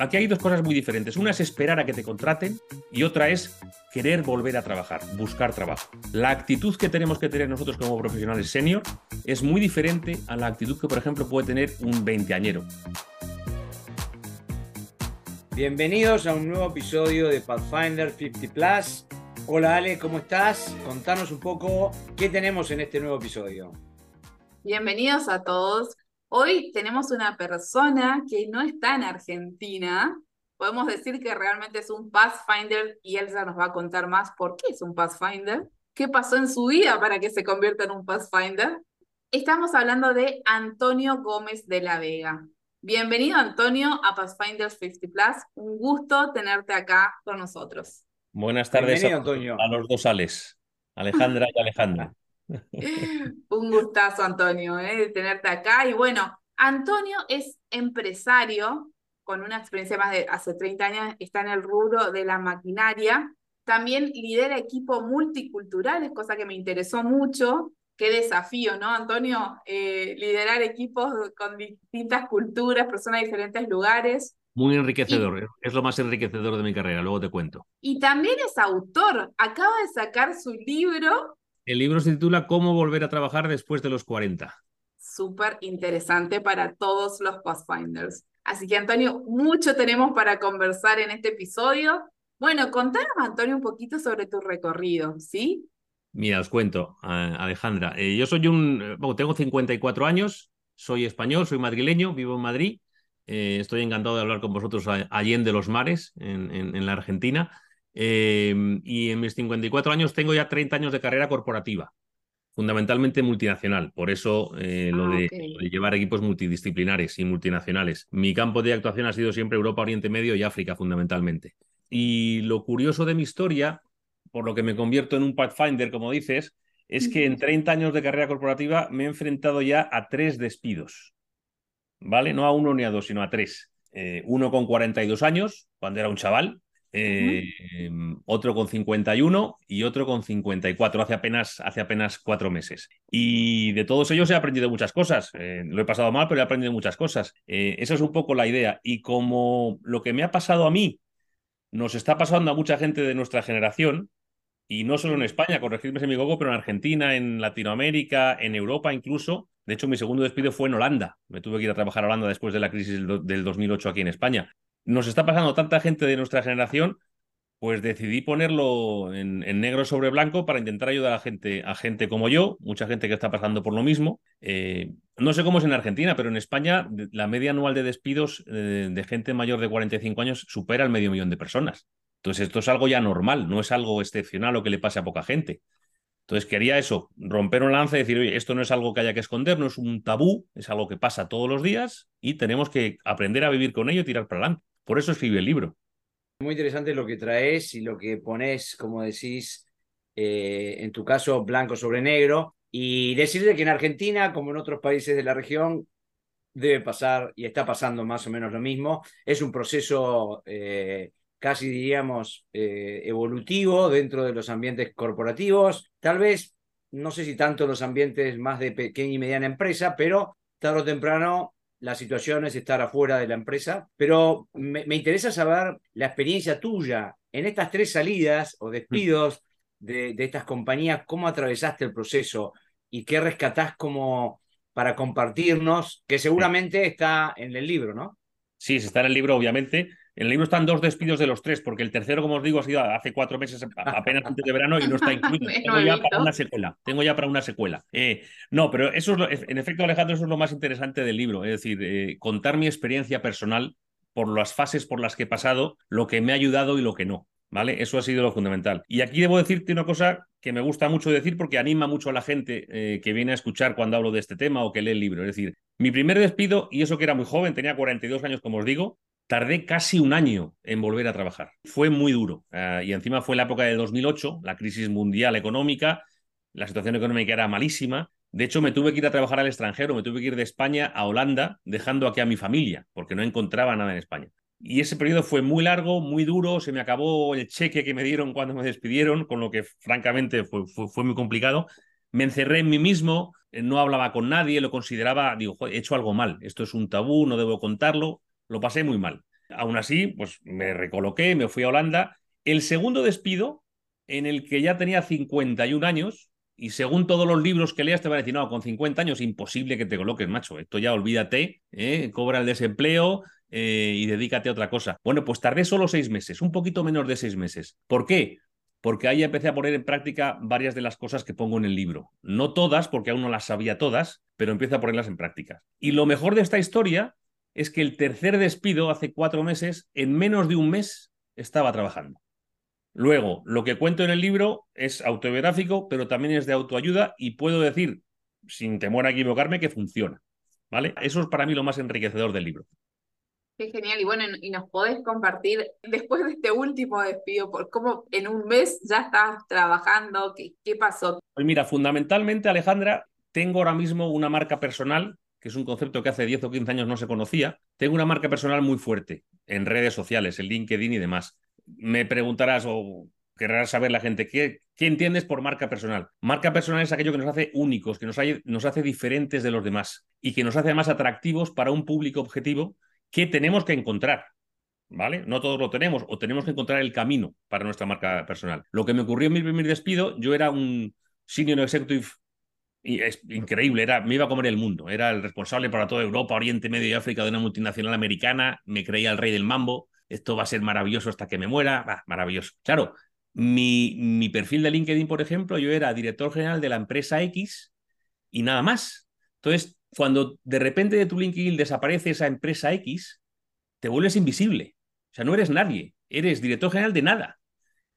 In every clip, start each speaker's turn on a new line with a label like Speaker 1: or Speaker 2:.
Speaker 1: Aquí hay dos cosas muy diferentes. Una es esperar a que te contraten y otra es querer volver a trabajar, buscar trabajo. La actitud que tenemos que tener nosotros como profesionales senior es muy diferente a la actitud que, por ejemplo, puede tener un veinteañero.
Speaker 2: Bienvenidos a un nuevo episodio de Pathfinder 50 Plus. Hola Ale, ¿cómo estás? Contanos un poco qué tenemos en este nuevo episodio.
Speaker 3: Bienvenidos a todos. Hoy tenemos una persona que no está en Argentina. Podemos decir que realmente es un Pathfinder y Elsa nos va a contar más por qué es un Pathfinder, qué pasó en su vida para que se convierta en un Pathfinder. Estamos hablando de Antonio Gómez de la Vega. Bienvenido Antonio a Pathfinder 50 Plus. Un gusto tenerte acá con nosotros.
Speaker 1: Buenas tardes a, Antonio. a los dos Ales, Alejandra y Alejandra.
Speaker 3: Un gustazo, Antonio, ¿eh? de tenerte acá. Y bueno, Antonio es empresario con una experiencia más de hace 30 años, está en el rubro de la maquinaria. También lidera equipos multiculturales, cosa que me interesó mucho. Qué desafío, ¿no, Antonio? Eh, liderar equipos con distintas culturas, personas de diferentes lugares.
Speaker 1: Muy enriquecedor, es lo más enriquecedor de mi carrera, luego te cuento.
Speaker 3: Y también es autor, acaba de sacar su libro
Speaker 1: el libro se titula Cómo volver a trabajar después de los 40.
Speaker 3: Súper interesante para todos los Pathfinders. Así que, Antonio, mucho tenemos para conversar en este episodio. Bueno, contanos, Antonio, un poquito sobre tu recorrido, ¿sí?
Speaker 1: Mira, os cuento, Alejandra. Eh, yo soy un. Eh, bueno, tengo 54 años, soy español, soy madrileño, vivo en Madrid. Eh, estoy encantado de hablar con vosotros allende los mares, en, en la Argentina. Em, y en mis 54 años tengo ya 30 años de carrera corporativa, fundamentalmente multinacional. Por eso eh, lo, ah, de, llevar equipos multidisciplinares y multinacionales. Mi campo de actuación ha sido siempre Europa, Oriente Medio y África, fundamentalmente. Y lo curioso de mi historia, por lo que me convierto en un Pathfinder, como dices, es que en 30 años de carrera corporativa me he enfrentado ya a tres despidos. ¿Vale? No a uno ni a dos, sino a tres. Eh, uno con 42 años, cuando era un chaval, Em, otro con 51 y otro con 54 hace apenas, hace apenas cuatro meses. Y de todos ellos he aprendido muchas cosas. Eh, lo he pasado mal, pero he aprendido muchas cosas. Eh, esa es un poco la idea. Y como lo que me ha pasado a mí nos está pasando a mucha gente de nuestra generación, y no solo en España, corregidme si me equivoco, pero en Argentina, en Latinoamérica, en Europa incluso. De hecho, mi segundo despido fue en Holanda. Me tuve que ir a trabajar a Holanda después de la crisis del 2008 aquí en España nos está pasando tanta gente de nuestra generación, pues decidí ponerlo en, negro sobre blanco para intentar ayudar a gente, a gente como yo, mucha gente que está pasando por lo mismo. Eh, no sé cómo es en Argentina, pero en España la media anual de despidos eh, de gente mayor de 45 años supera el medio millón de personas. Entonces esto es algo ya normal, no es algo excepcional o que le pase a poca gente. Entonces quería eso, romper un lance y decir, oye, esto no es algo que haya que esconder, no es un tabú, es algo que pasa todos los días y tenemos que aprender a vivir con ello y tirar para adelante. Por eso escribí el libro.
Speaker 2: Muy interesante lo que traes y lo que pones, como decís, eh, en tu caso, blanco sobre negro. Y decirte que en Argentina, como en otros países de la región, debe pasar y está pasando más o menos lo mismo. Es un proceso eh, casi, diríamos, eh, evolutivo dentro de los ambientes corporativos. Tal vez, no sé si tanto los ambientes más de pequeña y mediana empresa, pero tarde o temprano la situación es estar afuera de la empresa, pero me, interesa saber la experiencia tuya en estas tres salidas o despidos de, estas compañías, cómo atravesaste el proceso y qué rescatás como para compartirnos, que seguramente está en el libro, ¿no?
Speaker 1: Sí, está en el libro, obviamente. En el libro están dos despidos de los tres, porque el tercero, como os digo, ha sido hace cuatro meses, apenas antes de verano, y no está incluido. Tengo ya para una secuela. Tengo ya para una secuela. Eh, no, pero eso es, en efecto, Alejandro, eso es lo más interesante del libro. Es decir, eh, contar mi experiencia personal por las fases por las que he pasado, lo que me ha ayudado y lo que no. ¿Vale? Eso ha sido lo fundamental. Y aquí debo decirte una cosa que me gusta mucho decir porque anima mucho a la gente eh, que viene a escuchar cuando hablo de este tema o que lee el libro. Es decir, mi primer despido, y eso que era muy joven, tenía 42 años, como os digo, tardé casi un año en volver a trabajar. Fue muy duro. Ah, y encima fue la época de 2008, la crisis mundial económica, la situación económica era malísima. De hecho, me tuve que ir a trabajar al extranjero, me tuve que ir de España a Holanda, dejando aquí a mi familia, porque no encontraba nada en España. Y ese periodo fue muy largo, muy duro, se me acabó el cheque que me dieron cuando me despidieron, con lo que francamente fue, fue, muy complicado. me encerré en mí mismo, eh, no hablaba con nadie, lo consideraba, digo, he hecho algo mal, esto es un tabú, no debo contarlo, lo pasé muy mal. Aún así, pues me recoloqué, me fui a Holanda. El segundo despido, en el que ya tenía 51 años, y según todos los libros que leas te van a decir, no, con 50 años imposible que te coloques, macho, esto ya olvídate, ¿eh? cobra el desempleo, eh, y dedícate a otra cosa. Bueno, pues tardé solo seis meses, un poquito menos de seis meses. ¿Por qué? Porque ahí empecé a poner en práctica varias de las cosas que pongo en el libro. No todas, porque aún no las sabía todas, pero empiezo a ponerlas en práctica. Y lo mejor de esta historia es que el tercer despido, hace cuatro meses, en menos de un mes estaba trabajando. Luego, lo que cuento en el libro es autobiográfico, pero también es de autoayuda y puedo decir, sin temor a equivocarme, que funciona. ¿Vale? Eso es para mí lo más enriquecedor del libro.
Speaker 3: Qué genial. Y bueno, y nos podés compartir, después de este último despido, por cómo en un mes ya estás trabajando, qué, qué pasó.
Speaker 1: Pues mira, fundamentalmente, Alejandra, tengo ahora mismo una marca personal, que es un concepto que hace 10 o 15 años no se conocía. Tengo una marca personal muy fuerte en redes sociales, en LinkedIn y demás. Me preguntarás o querrás saber la gente, ¿qué, ¿qué, entiendes por marca personal? Marca personal es aquello que nos hace únicos, que nos, nos hace diferentes de los demás y que nos hace más atractivos para un público objetivo ¿Qué tenemos que encontrar. ¿Vale? No todos lo tenemos, o tenemos que encontrar el camino para nuestra marca personal. Lo que me ocurrió en mi primer despido, yo era un senior executive y es increíble, era, me iba a comer el mundo, era el responsable para toda Europa, Oriente Medio y África de una multinacional americana, me creía el rey del mambo, esto va a ser maravilloso hasta que me muera, maravilloso. Claro, mi, mi perfil de LinkedIn, por ejemplo, yo era director general de la empresa X y nada más. Entonces, cuando de repente de tu LinkedIn desaparece esa empresa X, te vuelves invisible. O sea, no eres nadie, eres director general de nada.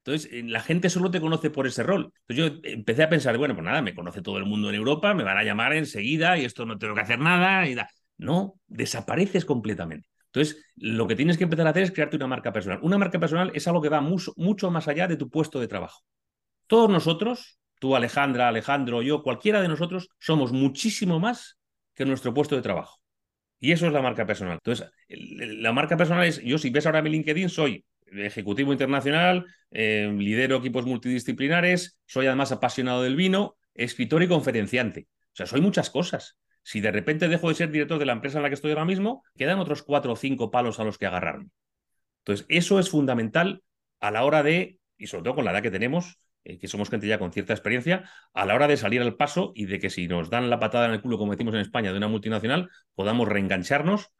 Speaker 1: Entonces, eh, la gente solo te conoce por ese rol. Entonces, yo empecé a pensar, bueno, pues nada, me conoce todo el mundo en Europa, me van a llamar enseguida y esto no tengo que hacer nada. Y No, desapareces completamente. Entonces, lo que tienes que empezar a hacer es crearte una marca personal. Una marca personal es algo que va mucho, mucho más allá de tu puesto de trabajo. Todos nosotros, tú Alejandra, Alejandro, yo, cualquiera de nosotros, somos muchísimo más que nuestro puesto de trabajo. Y eso es la marca personal. Entonces, la marca personal es, yo si ves ahora mi LinkedIn, soy ejecutivo internacional, eh, lidero equipos multidisciplinares, soy además apasionado del vino, escritor y conferenciante. O sea, soy muchas cosas. Si de repente dejo de ser director de la empresa en la que estoy ahora mismo, quedan otros cuatro o cinco palos a los que agarrarme. Entonces, eso es fundamental a la hora de, y sobre todo con la edad que tenemos, eh, que somos gente ya con cierta experiencia, a la hora de salir al paso y de que si nos dan la patada en el culo, como decimos en España, de una multinacional, podamos reengancharnos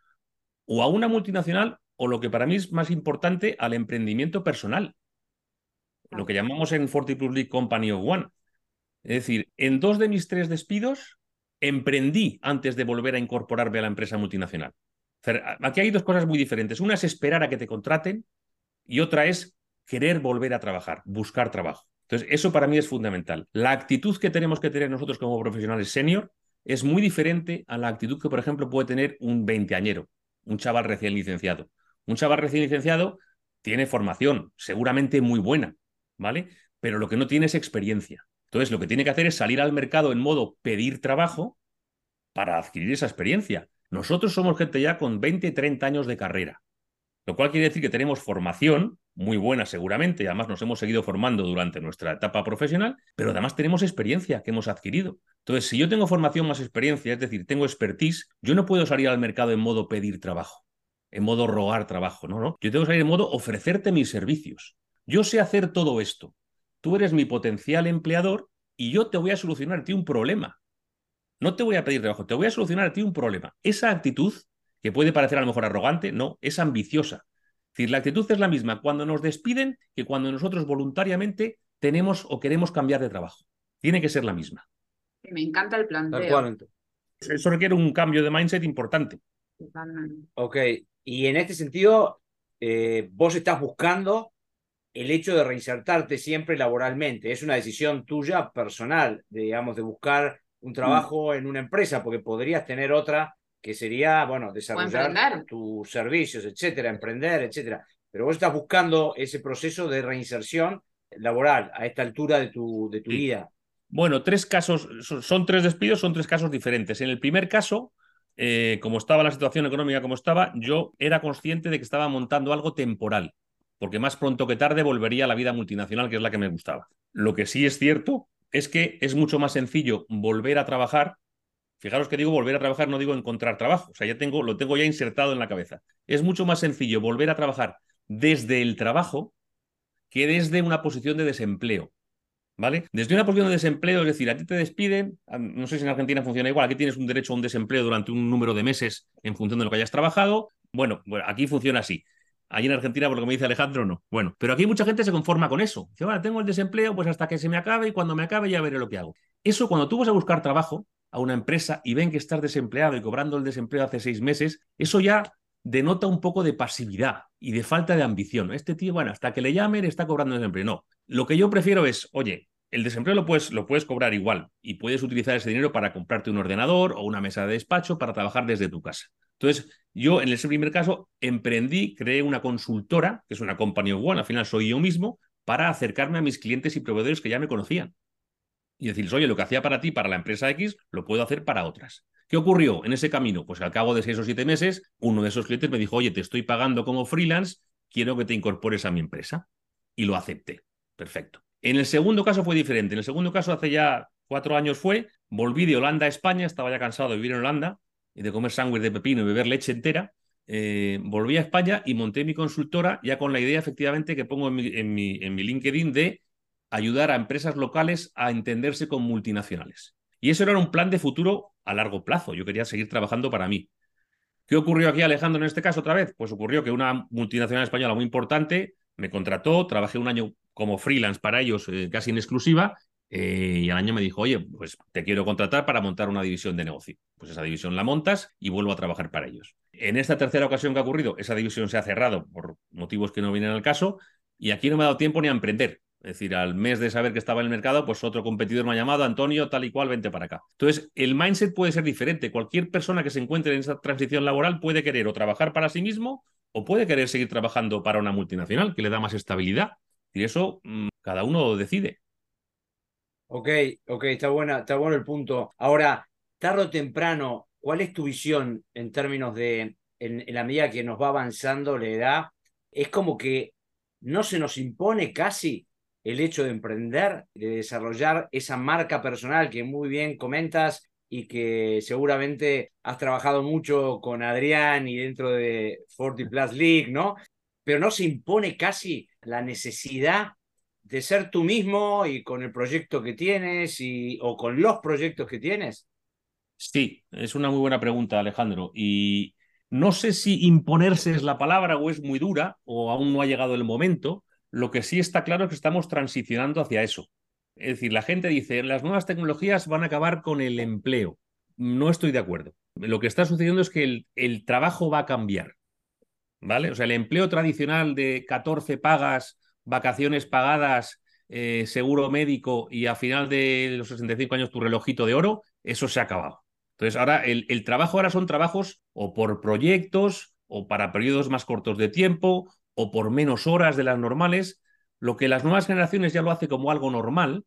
Speaker 1: o a una multinacional o lo que para mí es más importante, al emprendimiento personal. Lo que llamamos en Forty Plus League Company of One. Es decir, en dos de mis tres despidos emprendí antes de volver a incorporarme a la empresa multinacional. Aquí hay dos cosas muy diferentes. Una es esperar a que te contraten y otra es querer volver a trabajar, buscar trabajo. Entonces, eso para mí es fundamental. La actitud que tenemos que tener nosotros como profesionales senior es muy diferente a la actitud que, por ejemplo, puede tener un veinteañero, un chaval recién licenciado. Un chaval recién licenciado tiene formación, seguramente muy buena, ¿vale? Pero lo que no tiene es experiencia. Entonces, lo que tiene que hacer es salir al mercado en modo pedir trabajo para adquirir esa experiencia. Nosotros somos gente ya con 20, 30 años de carrera, lo cual quiere decir que tenemos formación, muy buena seguramente, y además nos hemos seguido formando durante nuestra etapa profesional, pero además tenemos experiencia que hemos adquirido. Entonces, si yo tengo formación más experiencia, es decir, tengo expertise, yo no puedo salir al mercado en modo pedir trabajo, en modo rogar trabajo, no, no. Yo tengo que salir en modo ofrecerte mis servicios. Yo sé hacer todo esto. Tú eres mi potencial empleador y yo te voy a solucionar a ti un problema. No te voy a pedir trabajo, te voy a solucionar a ti un problema. Esa actitud, que puede parecer a lo mejor arrogante, no, es ambiciosa es decir, la actitud es la misma cuando nos despiden que cuando nosotros voluntariamente tenemos o queremos cambiar de trabajo. Tiene que ser la misma.
Speaker 3: Me encanta el planteo.
Speaker 1: Eso requiere un cambio de mindset importante.
Speaker 2: Ok, y en este sentido, eh, vos estás buscando el hecho de reinsertarte siempre laboralmente. Es una decisión tuya personal, digamos, de buscar un mm. trabajo en una empresa, porque podrías tener otra que sería, bueno, desarrollar tus servicios, etcétera, emprender, etcétera. Pero vos estás buscando ese proceso de reinserción laboral a esta altura de tu, de tu vida.
Speaker 1: Bueno, tres casos, son, tres despidos, son tres casos diferentes. En el primer caso, eh, como estaba la situación económica como estaba, yo era consciente de que estaba montando algo temporal, porque más pronto que tarde volvería a la vida multinacional, que es la que me gustaba. Lo que sí es cierto es que es mucho más sencillo volver a trabajar. Fijaros que digo volver a trabajar, no digo encontrar trabajo. O sea, ya tengo, lo tengo ya insertado en la cabeza. Es mucho más sencillo volver a trabajar desde el trabajo que desde una posición de desempleo. ¿Vale? Desde una posición de desempleo, es decir, a ti te despiden, no sé si en Argentina funciona igual, aquí tienes un derecho a un desempleo durante un número de meses en función de lo que hayas trabajado. Bueno, aquí funciona así. Allí en Argentina, por lo que me dice Alejandro, no. Bueno, pero aquí mucha gente se conforma con eso. Dice, bueno, tengo el desempleo, pues hasta que se me acabe y cuando me acabe ya veré lo que hago. Eso, cuando tú vas a buscar trabajo a una empresa y ven que estás desempleado y cobrando el desempleo hace seis meses, eso ya denota un poco de pasividad y de falta de ambición. Este tío, bueno, hasta que le llamen está cobrando desempleo. No, lo que yo prefiero es, oye, el desempleo lo puedes, lo puedes cobrar igual y puedes utilizar ese dinero para comprarte un ordenador o una mesa de despacho para trabajar desde tu casa. Entonces, yo en ese primer caso emprendí, creé una consultora, que es una compañía one, al final soy yo mismo, para acercarme a mis clientes y proveedores que ya me conocían. Y decirles, oye, lo que hacía para ti, para la empresa X, lo puedo hacer para otras. ¿Qué ocurrió en ese camino? Pues al cabo de seis o siete meses, uno de esos clientes me dijo, oye, te estoy pagando como freelance, quiero que te incorpores a mi empresa. Y lo acepté. Perfecto. En el segundo caso fue diferente. En el segundo caso, hace ya cuatro años fue, volví de Holanda a España, estaba ya cansado de vivir en Holanda y de comer sándwich de pepino y beber leche entera. Eh, volví a España y monté mi consultora ya con la idea efectivamente que pongo en mi, en mi, en mi LinkedIn de ayudar a empresas locales a entenderse con multinacionales. Y eso era un plan de futuro a largo plazo. Yo quería seguir trabajando para mí. ¿Qué ocurrió aquí, Alejandro, en este caso otra vez? Pues ocurrió que una multinacional española muy importante me contrató, trabajé un año como freelance para ellos, eh, casi en exclusiva, eh, y al año me dijo, oye, pues te quiero contratar para montar una división de negocio. Pues esa división la montas y vuelvo a trabajar para ellos. En esta tercera ocasión que ha ocurrido, esa división se ha cerrado por motivos que no vienen al caso, y aquí no me ha dado tiempo ni a emprender. Es decir, al mes de saber que estaba en el mercado, pues otro competidor me ha llamado, Antonio, tal y cual, vente para acá. Entonces, el mindset puede ser diferente. Cualquier persona que se encuentre en esa transición laboral puede querer o trabajar para sí mismo o puede querer seguir trabajando para una multinacional que le da más estabilidad. Y eso mm, cada uno decide.
Speaker 2: Ok, ok, está, buena, está bueno el punto. Ahora, tarde o temprano, ¿cuál es tu visión en términos de, en, en la medida que nos va avanzando la edad? Es como que no se nos impone casi el hecho de emprender, de desarrollar esa marca personal que muy bien comentas y que seguramente has trabajado mucho con Adrián y dentro de 40 Plus League, ¿no? Pero no se impone casi la necesidad de ser tú mismo y con el proyecto que tienes y, o con los proyectos que tienes.
Speaker 1: Sí, es una muy buena pregunta, Alejandro. Y no sé si imponerse es la palabra o es muy dura o aún no ha llegado el momento, lo que sí está claro es que estamos transicionando hacia eso. Es decir, la gente dice, las nuevas tecnologías van a acabar con el empleo. No estoy de acuerdo. Lo que está sucediendo es que el, trabajo va a cambiar. ¿Vale? O sea, el empleo tradicional de 14 pagas, vacaciones pagadas, eh, seguro médico y a final de los 65 años tu relojito de oro, eso se ha acabado. Entonces, ahora el, el trabajo ahora son trabajos o por proyectos o para periodos más cortos de tiempo o por menos horas de las normales, lo que las nuevas generaciones ya lo hace como algo normal,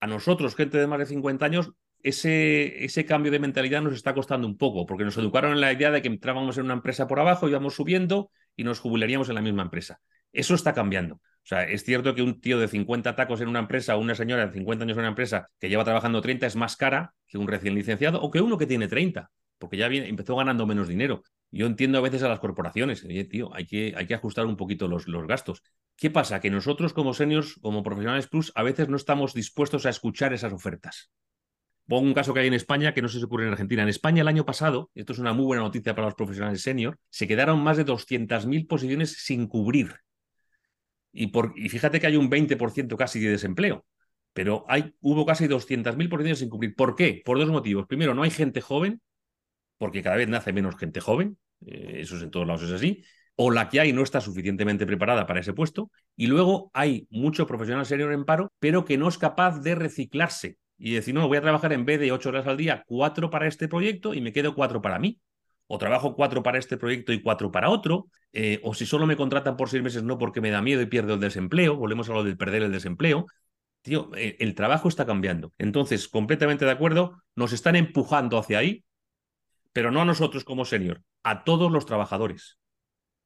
Speaker 1: a nosotros, gente de más de 50 años, ese, ese cambio de mentalidad nos está costando un poco, porque nos educaron en la idea de que entrábamos en una empresa por abajo, íbamos subiendo y nos jubilaríamos en la misma empresa. Eso está cambiando. O sea, es cierto que un tío de 50 tacos en una empresa o una señora de 50 años en una empresa que lleva trabajando 30 es más cara que un recién licenciado o que uno que tiene 30, porque ya empezó ganando menos dinero. Yo entiendo a veces a las corporaciones, oye, tío, hay que, hay que ajustar un poquito los, gastos. ¿Qué pasa? Que nosotros como seniors, como profesionales plus, a veces no estamos dispuestos a escuchar esas ofertas. Pongo un caso que hay en España que no se ocurre en Argentina. En España el año pasado, esto es una muy buena noticia para los profesionales senior, se quedaron más de 200.000 posiciones sin cubrir. Y, por, y fíjate que hay un 20% casi de desempleo, pero hay, hubo casi 200.000 posiciones sin cubrir. ¿Por qué? Por dos motivos. Primero, no hay gente joven porque cada vez nace menos gente joven, eh, eso es en todos lados es así, o la que hay no está suficientemente preparada para ese puesto, y luego hay mucho profesional senior en paro, pero que no es capaz de reciclarse y decir, no, voy a trabajar en vez de ocho horas al día, cuatro para este proyecto y me quedo cuatro para mí. O trabajo cuatro para este proyecto y cuatro para otro, eh, o si solo me contratan por seis meses, no porque me da miedo y pierdo el desempleo, volvemos a lo del perder el desempleo. Tío, eh, el trabajo está cambiando. Entonces, completamente de acuerdo, nos están empujando hacia ahí, pero no a nosotros como senior, a todos los trabajadores.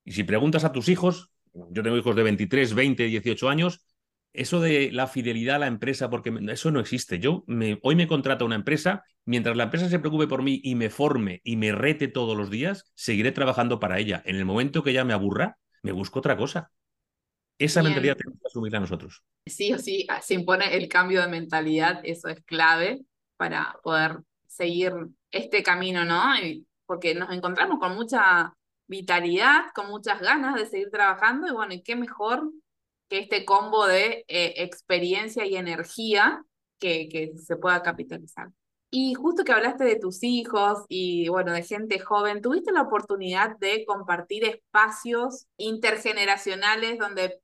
Speaker 1: Y si preguntas a tus hijos, yo tengo hijos de 23, 20, 18 años, eso de la fidelidad a la empresa, porque eso no existe. Yo me, hoy me contrato a una empresa, mientras la empresa se preocupe por mí y me forme y me rete todos los días, seguiré trabajando para ella. En el momento que ya me aburra, me busco otra cosa. Esa mentalidad tenemos que asumirla nosotros.
Speaker 3: Sí o sí, ah, se impone el cambio de mentalidad, eso es clave para poder seguir este camino, ¿no? porque nos encontramos con mucha vitalidad, con muchas ganas de seguir trabajando y bueno, y qué mejor que este combo de eh, experiencia y energía que, que se pueda capitalizar. Y justo que hablaste de tus hijos y bueno, de gente joven, ¿tuviste la oportunidad de compartir espacios intergeneracionales donde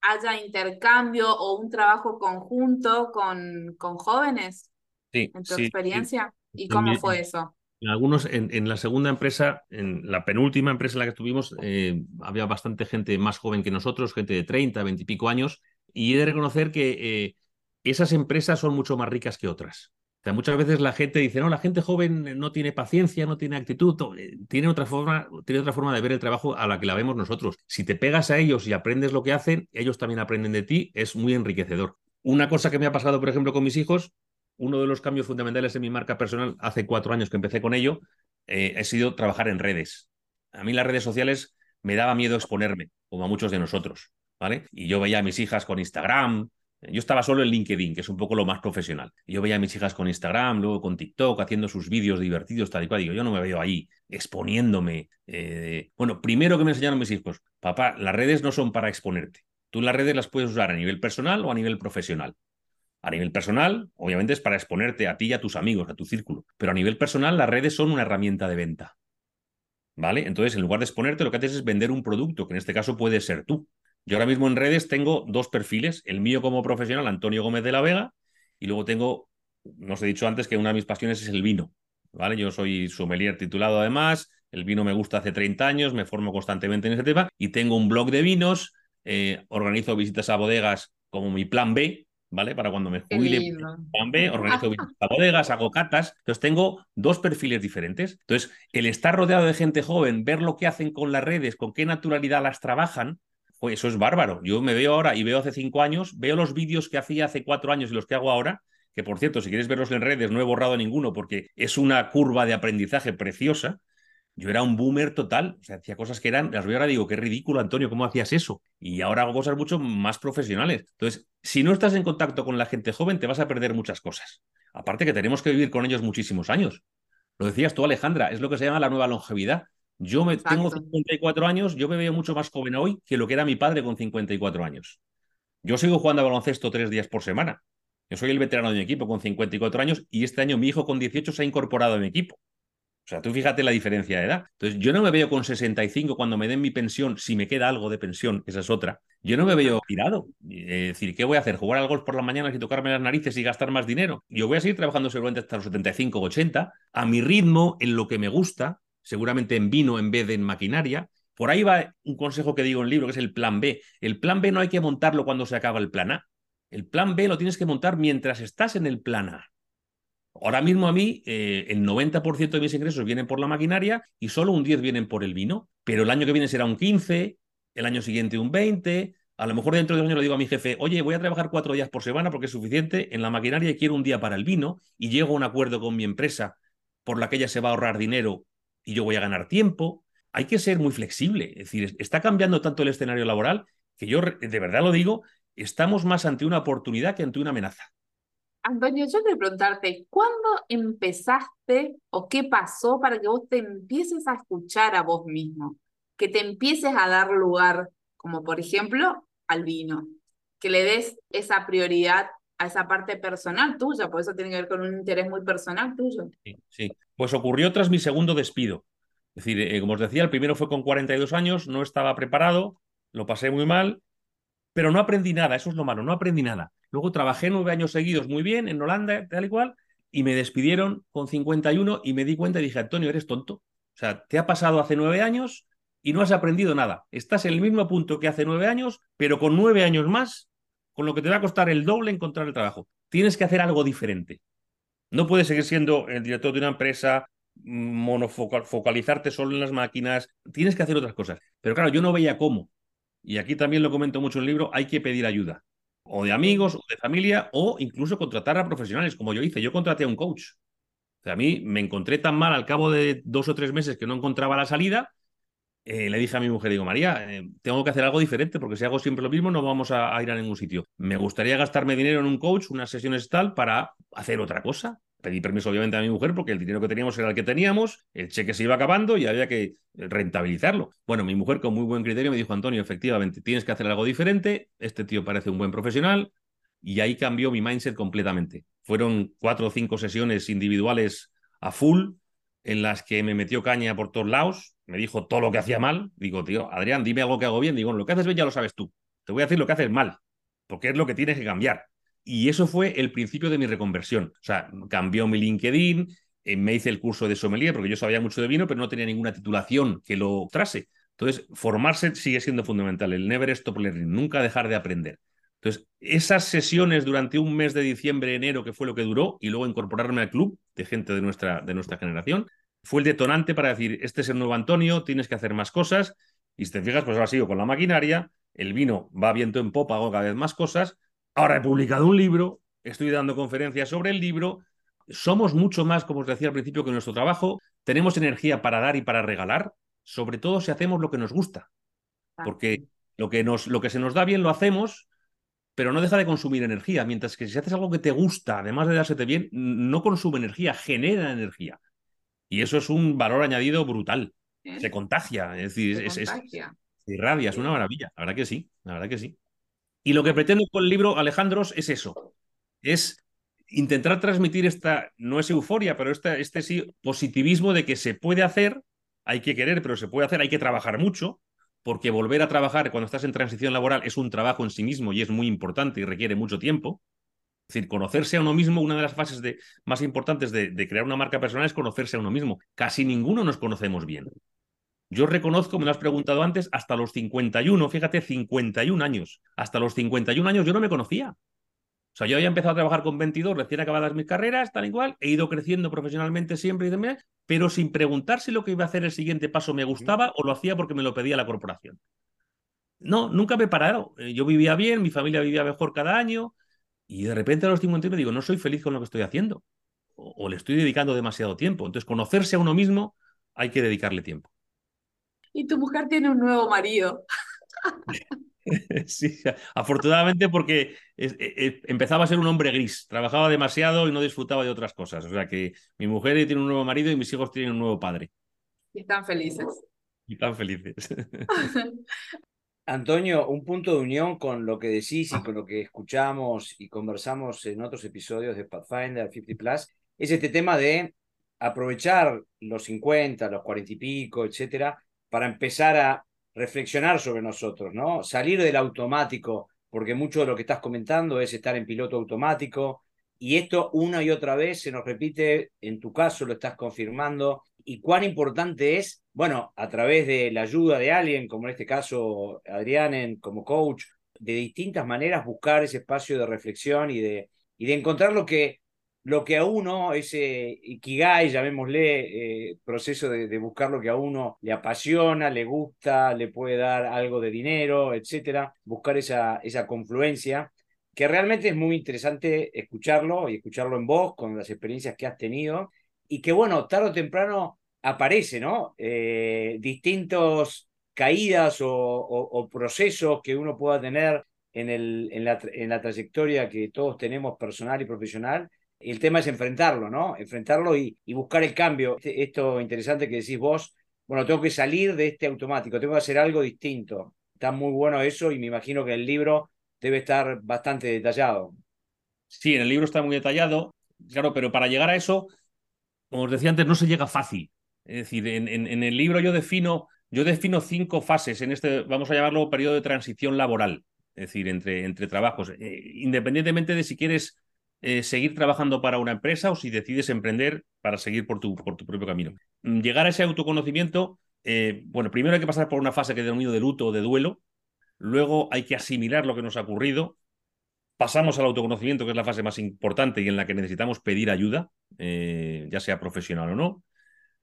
Speaker 3: haya intercambio o un trabajo conjunto con, con jóvenes?
Speaker 1: Sí.
Speaker 3: ¿En tu experiencia? ¿Y cómo fue eso?
Speaker 1: En algunos, en, la segunda empresa, en la penúltima empresa en la que estuvimos, eh, había bastante gente más joven que nosotros, gente de 30, 20 y pico años, y he de reconocer que eh, esas empresas son mucho más ricas que otras. O sea, muchas veces la gente dice, no, la gente joven no tiene paciencia, no tiene actitud, eh, tiene otra forma, tiene otra forma de ver el trabajo a la que la vemos nosotros. Si te pegas a ellos y aprendes lo que hacen, ellos también aprenden de ti, es muy enriquecedor. Una cosa que me ha pasado, por ejemplo, con mis hijos, uno de los cambios fundamentales en mi marca personal, hace cuatro años que empecé con ello, eh, he sido trabajar en redes. A mí las redes sociales me daba miedo exponerme, como a muchos de nosotros, ¿vale? Y yo veía a mis hijas con Instagram, yo estaba solo en LinkedIn, que es un poco lo más profesional. Yo veía a mis hijas con Instagram, luego con TikTok, haciendo sus vídeos divertidos, tal y cual. Digo, yo no me veo ahí exponiéndome. Eh, bueno, primero que me enseñaron mis hijos, papá, las redes no son para exponerte. Tú las redes las puedes usar a nivel personal o a nivel profesional. A nivel personal, obviamente es para exponerte a ti y a tus amigos, a tu círculo, pero a nivel personal las redes son una herramienta de venta. ¿Vale? Entonces, en lugar de exponerte, lo que haces es vender un producto, que en este caso puede ser tú. Yo ahora mismo en redes tengo dos perfiles, el mío como profesional, Antonio Gómez de la Vega, y luego tengo, no he dicho antes que una de mis pasiones es el vino. ¿Vale? Yo soy sommelier titulado además, el vino me gusta hace 30 años, me formo constantemente en ese tema y tengo un blog de vinos, eh, organizo visitas a bodegas como mi plan B, ¿vale? Para cuando me jubile, organizo bodegas, hago catas. Entonces tengo dos perfiles diferentes. Entonces, el estar rodeado de gente joven, ver lo que hacen con las redes, con qué naturalidad las trabajan, pues eso es bárbaro. Yo me veo ahora y veo hace cinco años, veo los vídeos que hacía hace cuatro años y los que hago ahora, que por cierto, si quieres verlos en redes, no he borrado ninguno porque es una curva de aprendizaje preciosa yo era un boomer total, o sea, hacía cosas que eran, las veo ahora digo, qué ridículo, Antonio, ¿cómo hacías eso? Y ahora hago cosas mucho más profesionales. Entonces, si no estás en contacto con la gente joven, te vas a perder muchas cosas. Aparte que tenemos que vivir con ellos muchísimos años. Lo decías tú, Alejandra, es lo que se llama la nueva longevidad. Yo me, tengo 54 años, yo me veo mucho más joven hoy que lo que era mi padre con 54 años. Yo sigo jugando a baloncesto tres días por semana. Yo soy el veterano de mi equipo con 54 años y este año mi hijo con 18 se ha incorporado a mi equipo. O sea, tú fíjate la diferencia de edad. Entonces, yo no me veo con 65 cuando me den mi pensión, si me queda algo de pensión, esa es otra. Yo no me veo tirado. Es decir, ¿qué voy a hacer? ¿Jugar al golf por la mañana y tocarme las narices y gastar más dinero? Yo voy a seguir trabajando seguramente hasta los 75 o 80, a mi ritmo, en lo que me gusta, seguramente en vino en vez de en maquinaria. Por ahí va un consejo que digo en el libro, que es el plan B. El plan B no hay que montarlo cuando se acaba el plan A. El plan B lo tienes que montar mientras estás en el plan A. Ahora mismo a mí eh, el 90% de mis ingresos vienen por la maquinaria y solo un 10 vienen por el vino, pero el año que viene será un 15, el año siguiente un 20, a lo mejor dentro de un año le digo a mi jefe, oye, voy a trabajar cuatro días por semana porque es suficiente en la maquinaria y quiero un día para el vino y llego a un acuerdo con mi empresa por la que ella se va a ahorrar dinero y yo voy a ganar tiempo. Hay que ser muy flexible, es decir, está cambiando tanto el escenario laboral que yo de verdad lo digo, estamos más ante una oportunidad que ante una amenaza.
Speaker 3: Antonio, yo quiero preguntarte, ¿cuándo empezaste o qué pasó para que vos te empieces a escuchar a vos mismo? Que te empieces a dar lugar, como por ejemplo, al vino, que le des esa prioridad a esa parte personal tuya, por eso tiene que ver con un interés muy personal tuyo.
Speaker 1: Sí, sí. pues ocurrió tras mi segundo despido. Es decir, eh, como os decía, el primero fue con 42 años, no estaba preparado, lo pasé muy mal, pero no aprendí nada, eso es lo malo, no aprendí nada. Luego trabajé nueve años seguidos muy bien en Holanda, tal y cual, y me despidieron con 51 y me di cuenta y dije, Antonio, eres tonto. O sea, te ha pasado hace nueve años y no has aprendido nada. Estás en el mismo punto que hace nueve años, pero con nueve años más, con lo que te va a costar el doble encontrar el trabajo. Tienes que hacer algo diferente. No puedes seguir siendo el director de una empresa, monofocalizarte solo en las máquinas. Tienes que hacer otras cosas. Pero claro, yo no veía cómo. Y aquí también lo comento mucho en el libro, hay que pedir ayuda. o de amigos, o de familia, o incluso contratar a profesionales, como yo hice. Yo contraté a un coach. O sea, a mí me encontré tan mal al cabo de dos o tres meses que no encontraba la salida eh, le dije a mi mujer, digo, María, eh, tengo que hacer algo diferente porque si hago siempre lo mismo no vamos a, ir a ningún sitio. Me gustaría gastarme dinero en un coach, unas sesiones tal, para hacer otra cosa. Pedí permiso obviamente a mi mujer porque el dinero que teníamos era el que teníamos, el cheque se iba acabando y había que rentabilizarlo. Bueno, mi mujer con muy buen criterio me dijo, Antonio, efectivamente, tienes que hacer algo diferente, este tío parece un buen profesional y ahí cambió mi mindset completamente. Fueron cuatro o cinco sesiones individuales a full en las que me metió caña por todos lados, me dijo todo lo que hacía mal. Digo, tío, Adrián, dime algo que hago bien. Digo, lo que haces bien ya lo sabes tú. Te voy a decir lo que haces mal, porque es lo que tienes que cambiar. Y eso fue el principio de mi reconversión. O sea, cambió mi LinkedIn, eh, me hice el curso de sommelier, porque yo sabía mucho de vino, pero no tenía ninguna titulación que lo trase. Entonces, formarse sigue siendo fundamental, el never stop learning, nunca dejar de aprender. Entonces, esas sesiones durante un mes de diciembre, enero, que fue lo que duró, y luego incorporarme al club de gente de nuestra, de nuestra generación, fue el detonante para decir, este es el nuevo Antonio, tienes que hacer más cosas. Y si te fijas, pues ahora sigo con la maquinaria, el vino va viento en popa, hago cada vez más cosas. Ahora he publicado un libro, estoy dando conferencias sobre el libro. Somos mucho más, como os decía al principio, que nuestro trabajo. Tenemos energía para dar y para regalar, sobre todo si hacemos lo que nos gusta. Porque lo que, nos, lo que se nos da bien lo hacemos, pero no deja de consumir energía. Mientras que si haces algo que te gusta, además de dársete bien, no consume energía, genera energía. Y eso es un valor añadido brutal. Se contagia, es decir, es, es, irradia, es una maravilla. La verdad que sí, la verdad que sí. Y lo que pretendo con el libro, Alejandros, es eso. Es intentar transmitir esta, no es euforia, pero este, sí, positivismo de que se puede hacer, hay que querer, pero se puede hacer, hay que trabajar mucho, porque volver a trabajar cuando estás en transición laboral es un trabajo en sí mismo y es muy importante y requiere mucho tiempo. Es decir, conocerse a uno mismo, una de las fases más importantes de, crear una marca personal es conocerse a uno mismo. Casi ninguno nos conocemos bien. Yo reconozco, me lo has preguntado antes, hasta los 51, fíjate, 51 años. Hasta los 51 años yo no me conocía. O sea, yo había empezado a trabajar con 22, recién acabadas mis carreras, tal igual, he ido creciendo profesionalmente siempre y demás, pero sin preguntar si lo que iba a hacer el siguiente paso me gustaba o lo hacía porque me lo pedía la corporación. No, nunca me pararon. Eh, yo vivía bien, mi familia vivía mejor cada año, y de repente a los 50 me digo, no soy feliz con lo que estoy haciendo. O, le estoy dedicando demasiado tiempo. Entonces, conocerse a uno mismo hay que dedicarle tiempo.
Speaker 3: Y tu mujer tiene un nuevo marido.
Speaker 1: sí, afortunadamente porque e, e, empezaba a ser un hombre gris, trabajaba demasiado y no disfrutaba de otras cosas. O sea que mi mujer tiene un nuevo marido y mis hijos tienen un nuevo padre.
Speaker 3: Y están felices.
Speaker 1: Y están felices.
Speaker 2: Antonio, un punto de unión con lo que decís y con lo que escuchamos y conversamos en otros episodios de Pathfinder 50 Plus, es este tema de aprovechar los 50, los 40 y pico, etcétera, para empezar a reflexionar sobre nosotros, ¿no? Salir del automático, porque mucho de lo que estás comentando es estar en piloto automático, y esto una y otra vez se nos repite, en tu caso lo estás confirmando, y cuán importante es, bueno, a través de la ayuda de alguien, como en este caso Adrián, como coach, de distintas maneras buscar ese espacio de reflexión y de, y de encontrar lo que, lo que a uno, ese ikigai, llamémosle, eh, proceso de, de, buscar lo que a uno le apasiona, le gusta, le puede dar algo de dinero, etcétera, buscar esa, esa confluencia que realmente es muy interesante escucharlo y escucharlo en voz con las experiencias que has tenido y que bueno, tarde o temprano aparece, ¿no? Eh, distintos caídas o, procesos que uno pueda tener en, el, en, la, en la trayectoria que todos tenemos personal y profesional. El tema es enfrentarlo, ¿no? Enfrentarlo y, buscar el cambio. Este, esto interesante que decís vos, bueno, tengo que salir de este automático, tengo que hacer algo distinto. Está muy bueno eso y me imagino que el libro debe estar bastante detallado.
Speaker 1: Sí, en el libro está muy detallado, claro, pero para llegar a eso, como os decía antes, no se llega fácil. Es decir, en, el libro yo defino, yo defino cinco fases en este, vamos a llamarlo periodo de transición laboral, es decir, entre, entre trabajos, eh, independientemente de si quieres eh, seguir trabajando para una empresa o si decides emprender para seguir por tu, por tu propio camino. Mm, llegar a ese autoconocimiento, eh, bueno, primero hay que pasar por una fase que denomino de luto o de duelo, luego hay que asimilar lo que nos ha ocurrido, pasamos al autoconocimiento, que es la fase más importante y en la que necesitamos pedir ayuda, ya sea profesional o no.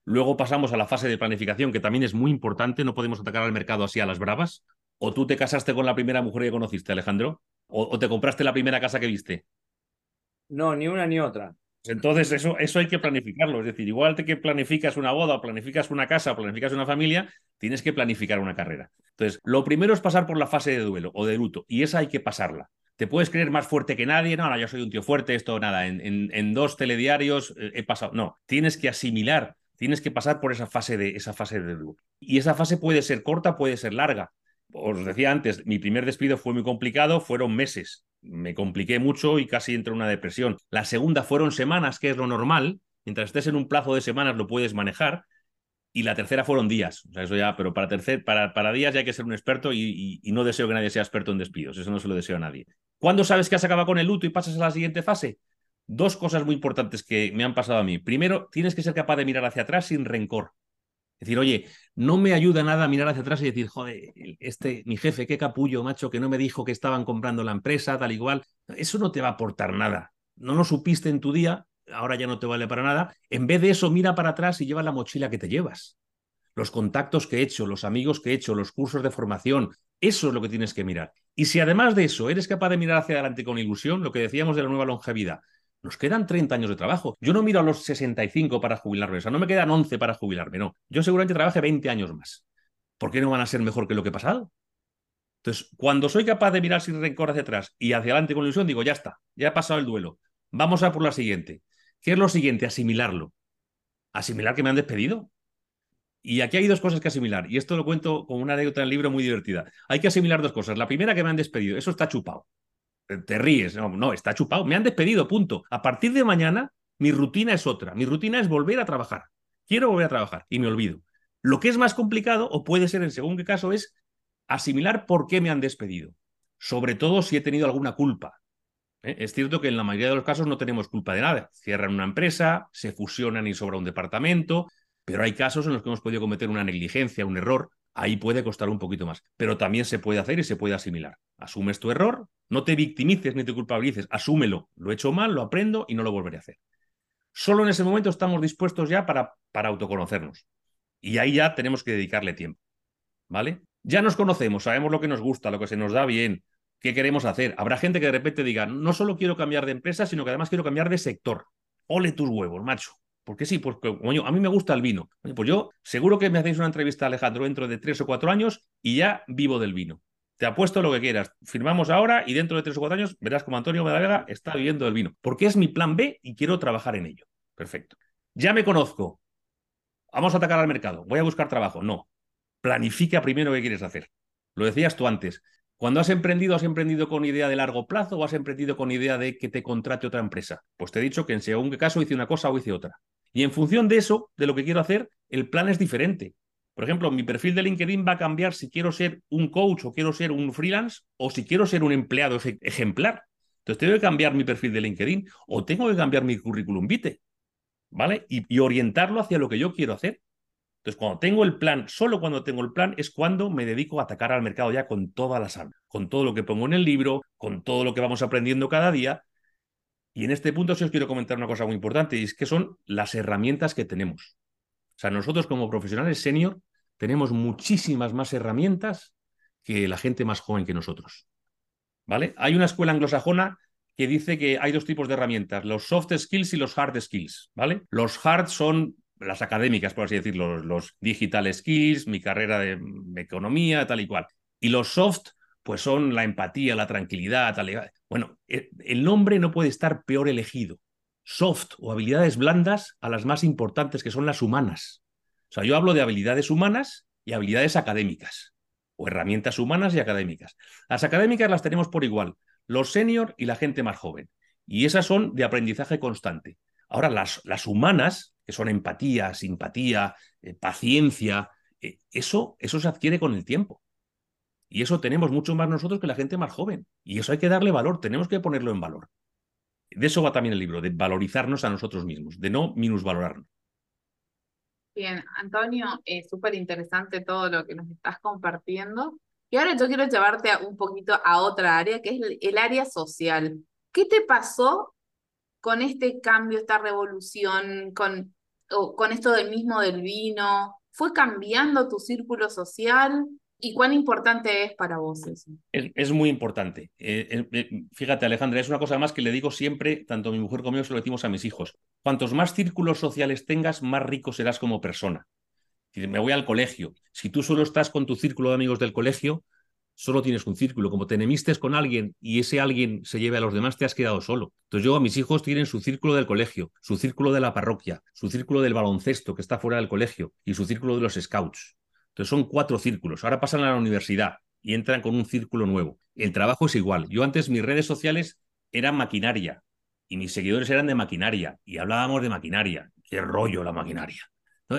Speaker 1: Luego pasamos a la fase de planificación, que también es muy importante, no podemos atacar al mercado así a las bravas. O tú te casaste con la primera mujer que conociste, Alejandro, ¿O, te compraste la primera casa que viste?
Speaker 2: No, ni una ni otra.
Speaker 1: Entonces, eso, eso hay que planificarlo. Es decir, igual que planificas una boda, planificas una casa, planificas una familia, tienes que planificar una carrera. Entonces, lo primero es pasar por la fase de duelo o de luto, y esa hay que pasarla. ¿Te puedes creer más fuerte que nadie? No, no, yo soy un tío fuerte, esto nada, en, en, dos telediarios eh, he pasado. No, tienes que asimilar, tienes que pasar por esa fase de, esa fase de duelo. Y esa fase puede ser corta, puede ser larga. Os decía antes, mi primer despido fue muy complicado, fueron meses. Me compliqué mucho y casi entré en una depresión. La segunda fueron semanas, que es lo normal. Mientras estés en un plazo de semanas lo puedes manejar y la tercera fueron días. O sea, eso ya, pero para, tercer, para, para días ya hay que ser un experto y, no deseo que nadie sea experto en despidos. Eso no se lo deseo a nadie. ¿Cuándo sabes que has acabado con el luto y pasas a la siguiente fase? Dos cosas muy importantes que me han pasado a mí. Primero, tienes que ser capaz de mirar hacia atrás sin rencor. Es decir, oye, no me ayuda nada mirar hacia atrás y decir, joder, este, mi jefe, qué capullo, macho, que no me dijo que estaban comprando la empresa, tal igual. Eso no te va a aportar nada. No lo supiste en tu día, ahora ya no te vale para nada. En vez de eso, mira para atrás y lleva la mochila que te llevas. Los contactos que he hecho, los amigos que he hecho, los cursos de formación, eso es lo que tienes que mirar. Y si además de eso eres capaz de mirar hacia adelante con ilusión, lo que decíamos de la nueva longevidad, nos quedan 30 años de trabajo. Yo no miro a los 65 para jubilarme, o sea, no me quedan 11 para jubilarme, no. Yo seguramente trabaje 20 años más. ¿Por qué no van a ser mejor que lo que he pasado? Entonces, cuando soy capaz de mirar sin rencor hacia atrás y hacia adelante con ilusión, digo, ya está, ya he pasado el duelo. Vamos a por la siguiente. ¿Qué es lo siguiente? Asimilarlo. Asimilar que me han despedido. Y aquí hay dos cosas que asimilar. Y esto lo cuento con una anécdota en el libro muy divertida. Hay que asimilar dos cosas. La primera, que me han despedido. Eso está chupado. Te ríes. No, no, está chupado. Me han despedido, punto. A partir de mañana, mi rutina es otra. Mi rutina es volver a trabajar. Quiero volver a trabajar y me olvido. Lo que es más complicado, o puede ser en según qué caso, es asimilar por qué me han despedido. Sobre todo si he tenido alguna culpa. ¿eh? Es cierto que en la mayoría de los casos no tenemos culpa de nada. Cierran una empresa, se fusionan y sobra un departamento, pero hay casos en los que hemos podido cometer una negligencia, un error. Ahí puede costar un poquito más, pero también se puede hacer y se puede asimilar. Asumes tu error, no te victimices ni te culpabilices, asúmelo. Lo he hecho mal, lo aprendo y no lo volveré a hacer. Solo en ese momento estamos dispuestos ya para, para autoconocernos. Y ahí ya tenemos que dedicarle tiempo. ¿Vale? Ya nos conocemos, sabemos lo que nos gusta, lo que se nos da bien, qué queremos hacer. Habrá gente que de repente diga, no solo quiero cambiar de empresa, sino que además quiero cambiar de sector. Ole tus huevos, macho. Porque sí, porque a mí me gusta el vino. Pues yo seguro que me hacéis una entrevista, Alejandro, dentro de tres o cuatro años y ya vivo del vino. Te apuesto lo que quieras. Firmamos ahora y dentro de tres o cuatro años verás como Antonio Medavega está viviendo del vino. Porque es mi plan B y quiero trabajar en ello. Perfecto. Ya me conozco. Vamos a atacar al mercado. Voy a buscar trabajo. No. Planifica primero qué quieres hacer. Lo decías tú antes. Cuando has emprendido, ¿has emprendido con idea de largo plazo o has emprendido con idea de que te contrate otra empresa? Pues te he dicho que en según qué caso hice una cosa o hice otra. Y en función de eso, de lo que quiero hacer, el plan es diferente. Por ejemplo, mi perfil de LinkedIn va a cambiar si quiero ser un coach o quiero ser un freelance o si quiero ser un empleado ejemplar. Entonces tengo que cambiar mi perfil de LinkedIn o tengo que cambiar mi currículum vitae, ¿vale? y orientarlo hacia lo que yo quiero hacer. Entonces, cuando tengo el plan, solo cuando tengo el plan, es cuando me dedico a atacar al mercado ya con todas las armas, con todo lo que pongo en el libro, con todo lo que vamos aprendiendo cada día. Y en este punto sí os quiero comentar una cosa muy importante, y es que son las herramientas que tenemos. O sea, nosotros como profesionales senior tenemos muchísimas más herramientas que la gente más joven que nosotros. ¿Vale? Hay una escuela anglosajona que dice que hay dos tipos de herramientas, los soft skills y los hard skills, ¿vale? Los hard son las académicas, por así decirlo, los, digital skills, mi carrera de, economía, tal y cual. Y los soft, pues son la empatía, la tranquilidad, tal Bueno, e, el nombre no puede estar peor elegido. Soft o habilidades blandas a las más importantes, que son las humanas. O sea, yo hablo de habilidades humanas y habilidades académicas, o herramientas humanas y académicas. Las académicas las tenemos por igual, los senior y la gente más joven. Y esas son de aprendizaje constante. Ahora, las, las humanas, que son empatía, simpatía, eh, paciencia, eh, eso, eso se adquiere con el tiempo. Y eso tenemos mucho más nosotros que la gente más joven. Y eso hay que darle valor, tenemos que ponerlo en valor. De eso va también el libro, de valorizarnos a nosotros mismos, de no minusvalorarnos.
Speaker 3: Bien, Antonio, es súper interesante todo lo que nos estás compartiendo. Y ahora yo quiero llevarte un poquito a otra área, que es el área social. ¿Qué te pasó con este cambio, esta revolución, con, con esto del mismo del vino? ¿Fue cambiando tu círculo social? ¿Y cuán importante es para vos eso?
Speaker 1: Es, muy importante. Eh, eh, fíjate, Alejandra, es una cosa más que le digo siempre, tanto a mi mujer como yo, se lo decimos a mis hijos. Cuantos más círculos sociales tengas, más rico serás como persona. Me voy al colegio. Si tú solo estás con tu círculo de amigos del colegio, solo tienes un círculo. Como te enemistes con alguien y ese alguien se lleve a los demás, te has quedado solo. Entonces yo a mis hijos tienen su círculo del colegio, su círculo de la parroquia, su círculo del baloncesto que está fuera del colegio y su círculo de los scouts. Entonces son cuatro círculos. Ahora pasan a la universidad y entran con un círculo nuevo. El trabajo es igual. Yo antes mis redes sociales eran maquinaria y mis seguidores eran de maquinaria y hablábamos de maquinaria. Qué rollo la maquinaria.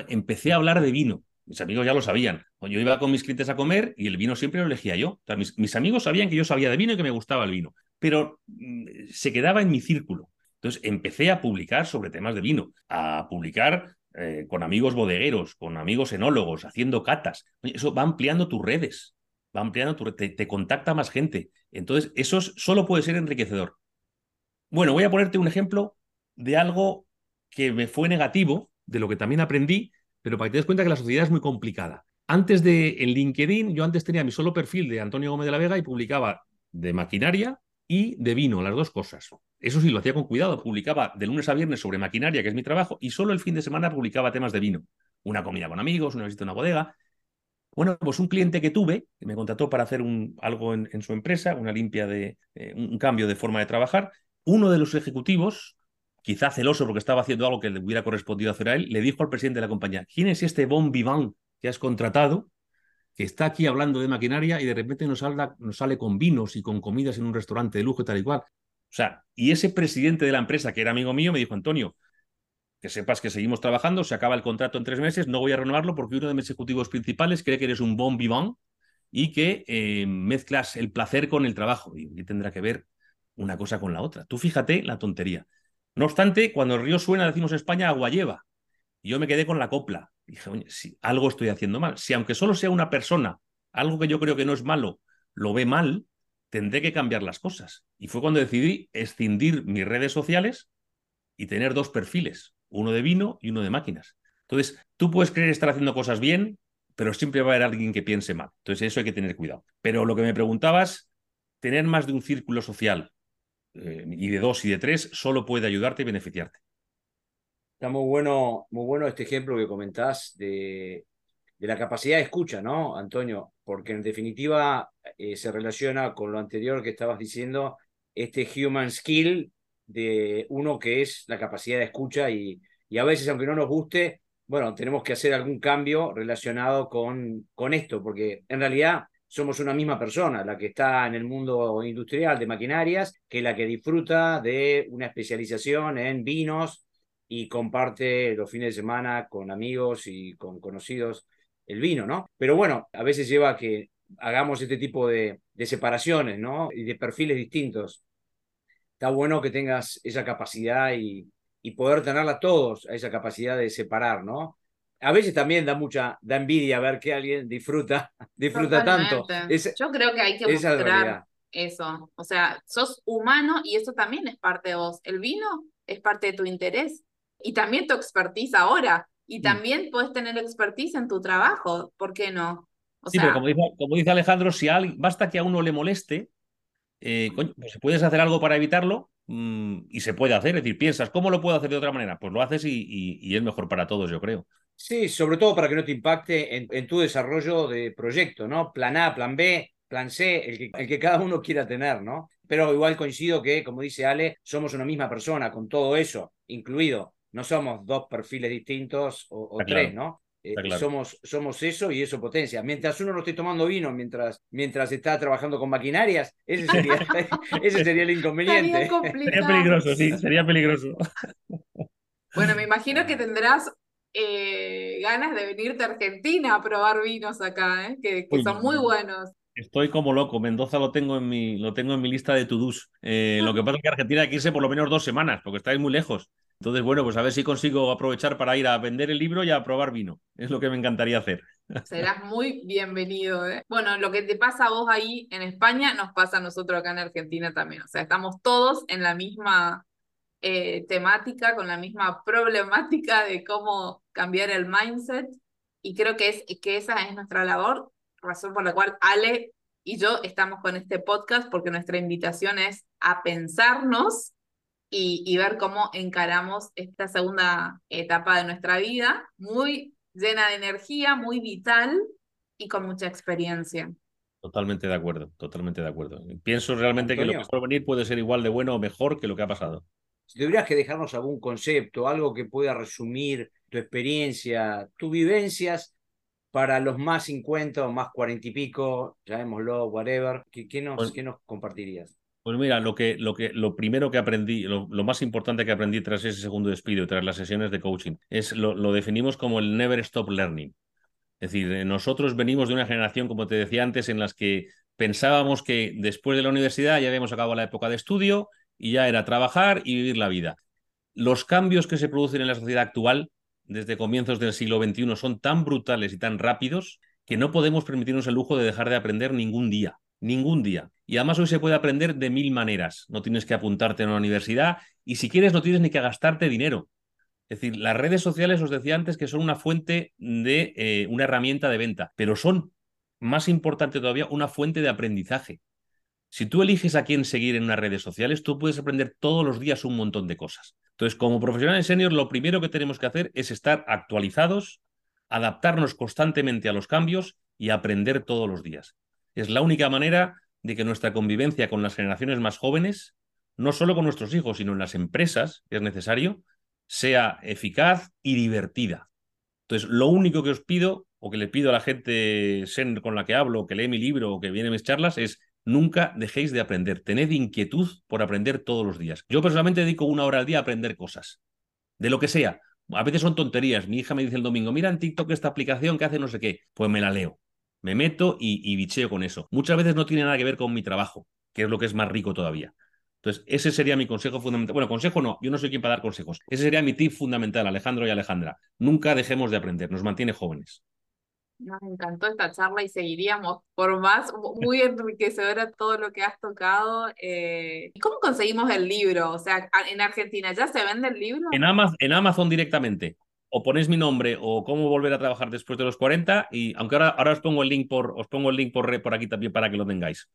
Speaker 1: empecé a hablar de vino mis amigos ya lo sabían. Yo iba con mis clientes a comer y el vino siempre lo elegía yo. mis, amigos sabían que yo sabía de vino y que me gustaba el vino, pero mm, se quedaba en mi círculo. Entonces empecé a publicar sobre temas de vino, a publicar eh, con amigos bodegueros, con amigos enólogos, haciendo catas. Eso va ampliando tus redes, va ampliando tu te, te contacta más gente. Entonces, eso solo puede ser enriquecedor. Bueno, voy a ponerte un ejemplo de algo que me fue negativo, de lo que también aprendí, pero para que te des cuenta que la sociedad es muy complicada. Antes de en LinkedIn, yo antes tenía mi solo perfil de Antonio Gómez de la Vega y publicaba de maquinaria y de vino, las dos cosas. Eso sí, lo hacía con cuidado. Publicaba de lunes a viernes sobre maquinaria, que es mi trabajo, y solo el fin de semana publicaba temas de vino. Una comida con amigos, una visita a una bodega. Bueno, pues un cliente que tuve, que me contrató para hacer un, algo en, su empresa, una limpia de, eh, un cambio de forma de trabajar, uno de los ejecutivos quizá celoso porque estaba haciendo algo que le hubiera correspondido hacer a él, le dijo al presidente de la compañía, ¿quién es este bon vivant que has contratado, que está aquí hablando de maquinaria y de repente nos, nos sale con vinos y con comidas en un restaurante de lujo y tal y cual? O sea, y ese presidente de la empresa, que era amigo mío, me dijo, Antonio, que sepas que seguimos trabajando, se acaba el contrato en tres meses, no voy a renovarlo porque uno de mis ejecutivos principales cree que eres un bon vivant y que eh, mezclas el placer con el trabajo. Y ¿qué tendrá que ver una cosa con la otra? Tú fíjate la tontería. No obstante, cuando el río suena, decimos España, agua lleva. Yo me quedé con la copla. dije, oye, si algo estoy haciendo mal, si aunque solo sea una persona, algo que yo creo que no es malo, lo ve mal, tendré que cambiar las cosas. Y fue cuando decidí escindir mis redes sociales y tener dos perfiles, uno de vino y uno de máquinas. Entonces, tú puedes creer estar haciendo cosas bien, pero siempre va a haber alguien que piense mal. Entonces, eso hay que tener cuidado. Pero lo que me preguntabas, tener más de un círculo social eh, y de dos y de tres, solo puede ayudarte y beneficiarte.
Speaker 2: Está muy bueno, muy bueno este ejemplo que comentás de, de la capacidad de escucha, ¿no, Antonio? Porque en definitiva eh, se relaciona con lo anterior que estabas diciendo, este human skill de uno que es la capacidad de escucha y, y a veces, aunque no nos guste, bueno, tenemos que hacer algún cambio relacionado con, con esto, porque en realidad somos una misma persona, la que está en el mundo industrial de maquinarias, que la que disfruta de una especialización en vinos y comparte los fines de semana con amigos y con conocidos el vino, ¿no? Pero bueno, a veces lleva a que hagamos este tipo de, de separaciones, ¿no? Y de perfiles distintos. Está bueno que tengas esa capacidad y, y poder tenerla todos, esa capacidad de separar, ¿no? a veces también da mucha, da envidia ver que alguien disfruta, disfruta tanto.
Speaker 3: Yo creo que hay que mostrar eso. O sea, sos humano y eso también es parte de vos. El vino es parte de tu interés y también tu expertise ahora. Y mm. también puedes tener expertise en tu trabajo, ¿por qué no?
Speaker 1: sí, pero como dice, como dice, Alejandro, si alguien, basta que a uno le moleste, eh, pues puedes hacer algo para evitarlo mm, y se puede hacer. Es decir, piensas, ¿cómo lo puedo hacer de otra manera? Pues lo haces y es mejor para todos, yo creo.
Speaker 2: Sí, sobre todo para que no te impacte en, tu desarrollo de proyecto, ¿no? Plan A, plan B, plan C, el que, el que cada uno quiera tener, ¿no? Pero igual coincido que, como dice Ale, somos una misma persona con todo eso incluido. No somos dos perfiles distintos o, tres, ¿no? Eh, somos, somos eso y eso potencia. Mientras uno no esté tomando vino, mientras, mientras está trabajando con maquinarias, ese sería, ese sería el inconveniente.
Speaker 1: Sería peligroso, sí, sería peligroso.
Speaker 3: Bueno, me imagino que tendrás eh, ganas de venirte a Argentina a probar vinos acá, ¿eh? que, son muy buenos.
Speaker 1: Estoy como loco. Mendoza lo tengo en mi, lo tengo en mi lista de to-dos. Eh, lo que pasa es que Argentina hay que irse por lo menos dos semanas, porque estáis muy lejos. Entonces, bueno, pues a ver si consigo aprovechar para ir a vender el libro y a probar vino. Es lo que me encantaría hacer.
Speaker 3: Serás muy bienvenido. Bueno, lo que te pasa a vos ahí en España nos pasa a nosotros acá en Argentina también. O sea, estamos todos en la misma eh, temática, con la misma problemática de cómo cambiar el mindset. Y creo que, es, que esa es nuestra labor, razón por la cual Ale y yo estamos con este podcast, porque nuestra invitación es a pensarnos y, y ver cómo encaramos esta segunda etapa de nuestra vida, muy llena de energía, muy vital y con mucha experiencia.
Speaker 1: Totalmente de acuerdo, totalmente de acuerdo. Pienso realmente que lo que por venir puede ser igual de bueno o mejor que lo que ha pasado.
Speaker 2: Si tuvieras que dejarnos algún concepto, algo que pueda resumir tu experiencia, tus vivencias para los más 50 o más 40 y pico, llamémoslo, whatever, ¿qué, qué nos,
Speaker 1: Pues-
Speaker 2: qué nos compartirías?
Speaker 1: Pues mira, lo, que, lo, que, lo primero que aprendí, lo, lo más importante que aprendí tras ese segundo despido, tras las sesiones de coaching, es lo, lo definimos como el never stop learning. Es decir, eh, nosotros venimos de una generación, como te decía antes, en las que pensábamos que después de la universidad ya habíamos acabado la época de estudio y ya era trabajar y vivir la vida. Los cambios que se producen en la sociedad actual desde comienzos del siglo XXI son tan brutales y tan rápidos que no podemos permitirnos el lujo de dejar de aprender ningún día. Ningún día. Y además hoy se puede aprender de mil maneras. No tienes que apuntarte a una universidad y si quieres no tienes ni que gastarte dinero. Es decir, las redes sociales, os decía antes, que son una fuente de eh, una herramienta de venta, pero son, más importante todavía, una fuente de aprendizaje. Si tú eliges a quién seguir en unas redes sociales, tú puedes aprender todos los días un montón de cosas. Entonces, como profesionales senior, lo primero que tenemos que hacer es estar actualizados, adaptarnos constantemente a los cambios y aprender todos los días. Es la única manera de que nuestra convivencia con las generaciones más jóvenes, no solo con nuestros hijos, sino en las empresas, que es necesario, sea eficaz y divertida. Entonces, lo único que os pido, o que le pido a la gente con la que hablo, que lee mi libro, o que viene a mis charlas, es nunca dejéis de aprender. Tened inquietud por aprender todos los días. Yo personalmente dedico una hora al día a aprender cosas, de lo que sea. A veces son tonterías. Mi hija me dice el domingo, mira en TikTok esta aplicación que hace no sé qué. Pues me la leo. Me meto y, bicheo con eso. Muchas veces no tiene nada que ver con mi trabajo, que es lo que es más rico todavía. Entonces, ese sería mi consejo fundamental. Bueno, consejo no, yo no soy quien para dar consejos. Ese sería mi tip fundamental, Alejandro y Alejandra. Nunca dejemos de aprender, nos mantiene jóvenes.
Speaker 3: Nos encantó esta charla y seguiríamos por más, muy enriquecedora todo lo que has tocado. eh, ¿Y cómo conseguimos el libro? O sea, en Argentina, ¿ya se vende el libro?
Speaker 1: En Amazon, en Amazon directamente. O ponéis mi nombre o cómo volver a trabajar después de los 40 y aunque ahora, ahora os pongo el link por os pongo el link por, re- por aquí también para que lo tengáis.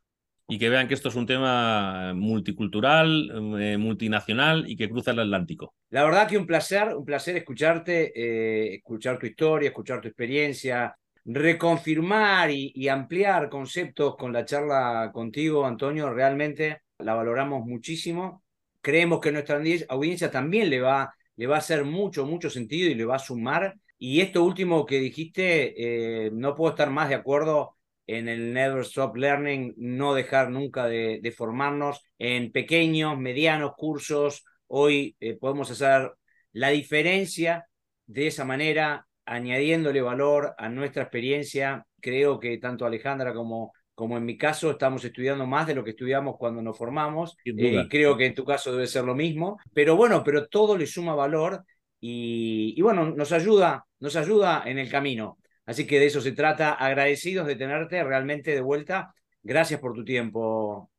Speaker 1: Y que vean que esto es un tema multicultural, eh, multinacional y que cruza el Atlántico.
Speaker 2: La verdad que un placer, un placer escucharte, eh, escuchar tu historia, escuchar tu experiencia, reconfirmar y, ampliar conceptos con la charla contigo, Antonio. Realmente la valoramos muchísimo. Creemos que nuestra audi- audiencia también le va, le va a hacer mucho, mucho sentido y le va a sumar. Y esto último que dijiste, eh, no puedo estar más de acuerdo en el Never Stop Learning, no dejar nunca de, de formarnos en pequeños, medianos cursos. Hoy eh, podemos hacer la diferencia de esa manera, añadiéndole valor a nuestra experiencia. Creo que tanto Alejandra como, como en mi caso estamos estudiando más de lo que estudiamos cuando nos formamos.
Speaker 1: Sin
Speaker 2: Eh, y creo que en tu caso debe ser lo mismo. Pero bueno, pero todo le suma valor y, y bueno, nos ayuda, nos ayuda en el camino. Así que de eso se trata. Agradecidos de tenerte realmente de vuelta. Gracias por tu tiempo,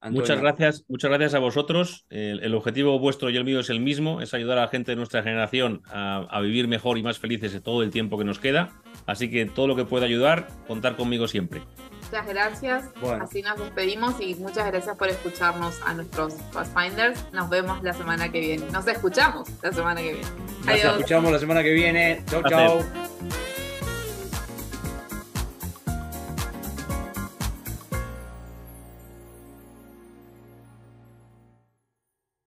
Speaker 2: Antonio.
Speaker 1: Muchas gracias, muchas gracias a vosotros. El, el objetivo vuestro y el mío es el mismo, es ayudar a la gente de nuestra generación a, a vivir mejor y más felices de todo el tiempo que nos queda. Así que todo lo que pueda ayudar, contar conmigo siempre.
Speaker 3: Muchas gracias.
Speaker 2: Bueno.
Speaker 3: Así nos despedimos y muchas gracias por escucharnos a nuestros Pathfinders. Nos vemos la semana que viene. Nos escuchamos la semana que viene.
Speaker 2: Nos escuchamos la semana que viene. Chau, chau.